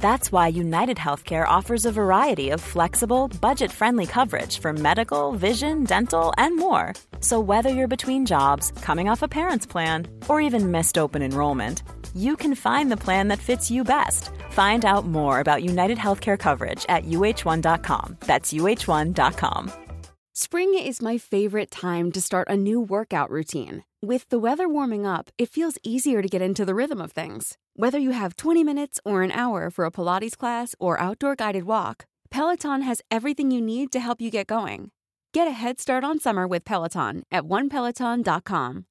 That's why United Healthcare offers a variety of flexible, budget friendly coverage for medical, vision, dental, and more. So, whether you're between jobs, coming off a parent's plan, or even missed open enrollment, you can find the plan that fits you best. Find out more about United Healthcare coverage at uh1.com. That's uh1.com. Spring is my favorite time to start a new workout routine. With the weather warming up, it feels easier to get into the rhythm of things. Whether you have 20 minutes or an hour for a Pilates class or outdoor guided walk, Peloton has everything you need to help you get going. Get a head start on summer with Peloton at onepeloton.com.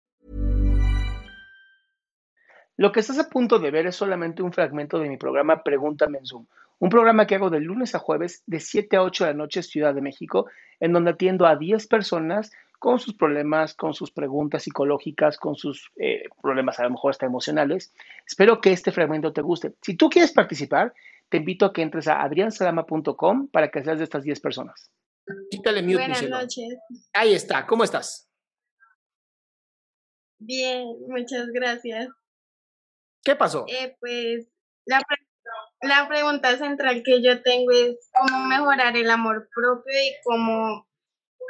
Lo que estás a punto de ver es solamente un fragmento de mi programa Pregúntame en Zoom, un programa que hago de lunes a jueves de 7 a 8 de la noche Ciudad de México, en donde atiendo a 10 personas con sus problemas, con sus preguntas psicológicas, con sus eh, problemas a lo mejor hasta emocionales. Espero que este fragmento te guste. Si tú quieres participar, te invito a que entres a adriansalama.com para que seas de estas 10 personas. Quítale mute, Buenas Michelle. noches. Ahí está, ¿cómo estás? Bien, muchas gracias. ¿Qué pasó? Eh, pues la, pre- la pregunta central que yo tengo es cómo mejorar el amor propio y cómo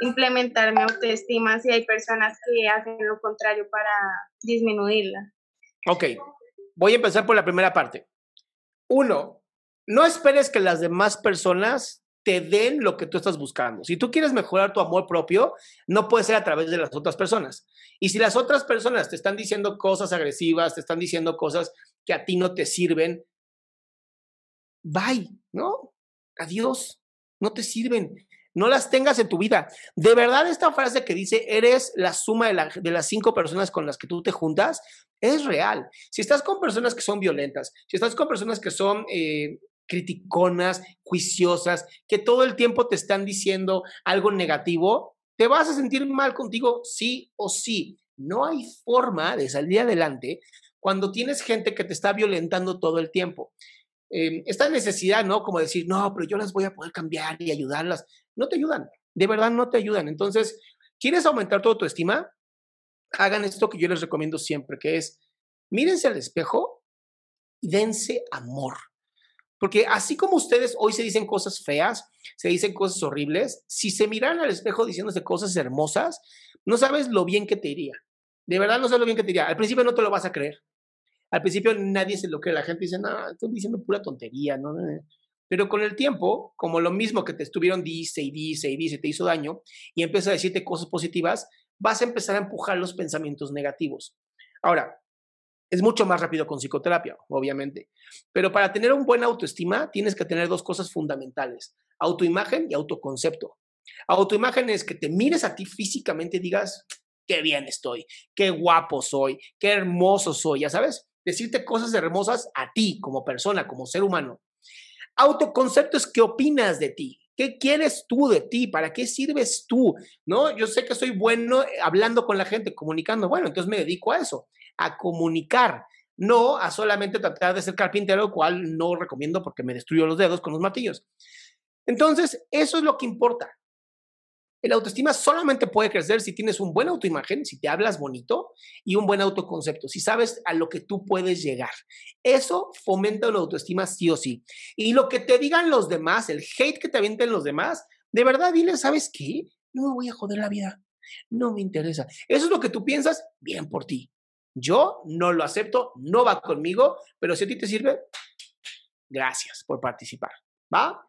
implementar mi autoestima si hay personas que hacen lo contrario para disminuirla. Ok, voy a empezar por la primera parte. Uno, no esperes que las demás personas te den lo que tú estás buscando. Si tú quieres mejorar tu amor propio, no puede ser a través de las otras personas. Y si las otras personas te están diciendo cosas agresivas, te están diciendo cosas que a ti no te sirven, bye, ¿no? Adiós, no te sirven. No las tengas en tu vida. De verdad, esta frase que dice, eres la suma de, la- de las cinco personas con las que tú te juntas, es real. Si estás con personas que son violentas, si estás con personas que son eh, criticonas, juiciosas, que todo el tiempo te están diciendo algo negativo, te vas a sentir mal contigo sí o sí. No hay forma de salir adelante cuando tienes gente que te está violentando todo el tiempo. Eh, esta necesidad, ¿no? Como decir, no, pero yo las voy a poder cambiar y ayudarlas. No te ayudan, de verdad no te ayudan. Entonces, ¿quieres aumentar tu autoestima? hagan esto que yo les recomiendo siempre, que es mírense al espejo y dense amor. Porque así como ustedes hoy se dicen cosas feas, se dicen cosas horribles, si se miran al espejo diciéndose cosas hermosas, no sabes lo bien que te iría. De verdad no sabes lo bien que te iría. Al principio no te lo vas a creer. Al principio nadie se lo cree. La gente dice, no, estoy diciendo pura tontería. ¿no? Pero con el tiempo, como lo mismo que te estuvieron dice y dice y dice, te hizo daño, y empieza a decirte cosas positivas, vas a empezar a empujar los pensamientos negativos. Ahora, es mucho más rápido con psicoterapia, obviamente, pero para tener un buen autoestima tienes que tener dos cosas fundamentales, autoimagen y autoconcepto. Autoimagen es que te mires a ti físicamente y digas, qué bien estoy, qué guapo soy, qué hermoso soy, ya sabes, decirte cosas hermosas a ti como persona, como ser humano. Autoconcepto es qué opinas de ti, ¿Qué quieres tú de ti? ¿Para qué sirves tú? ¿No? Yo sé que soy bueno eh, hablando con la gente, comunicando. Bueno, entonces me dedico a eso, a comunicar, no a solamente tratar de ser carpintero, cual no recomiendo porque me destruyo los dedos con los martillos. Entonces, eso es lo que importa. El autoestima solamente puede crecer si tienes un buen autoimagen, si te hablas bonito y un buen autoconcepto, si sabes a lo que tú puedes llegar. Eso fomenta la autoestima sí o sí. Y lo que te digan los demás, el hate que te avienten los demás, de verdad dile, ¿sabes qué? No me voy a joder la vida. No me interesa. Eso es lo que tú piensas, bien por ti. Yo no lo acepto, no va conmigo, pero si a ti te sirve, gracias por participar. ¿Va?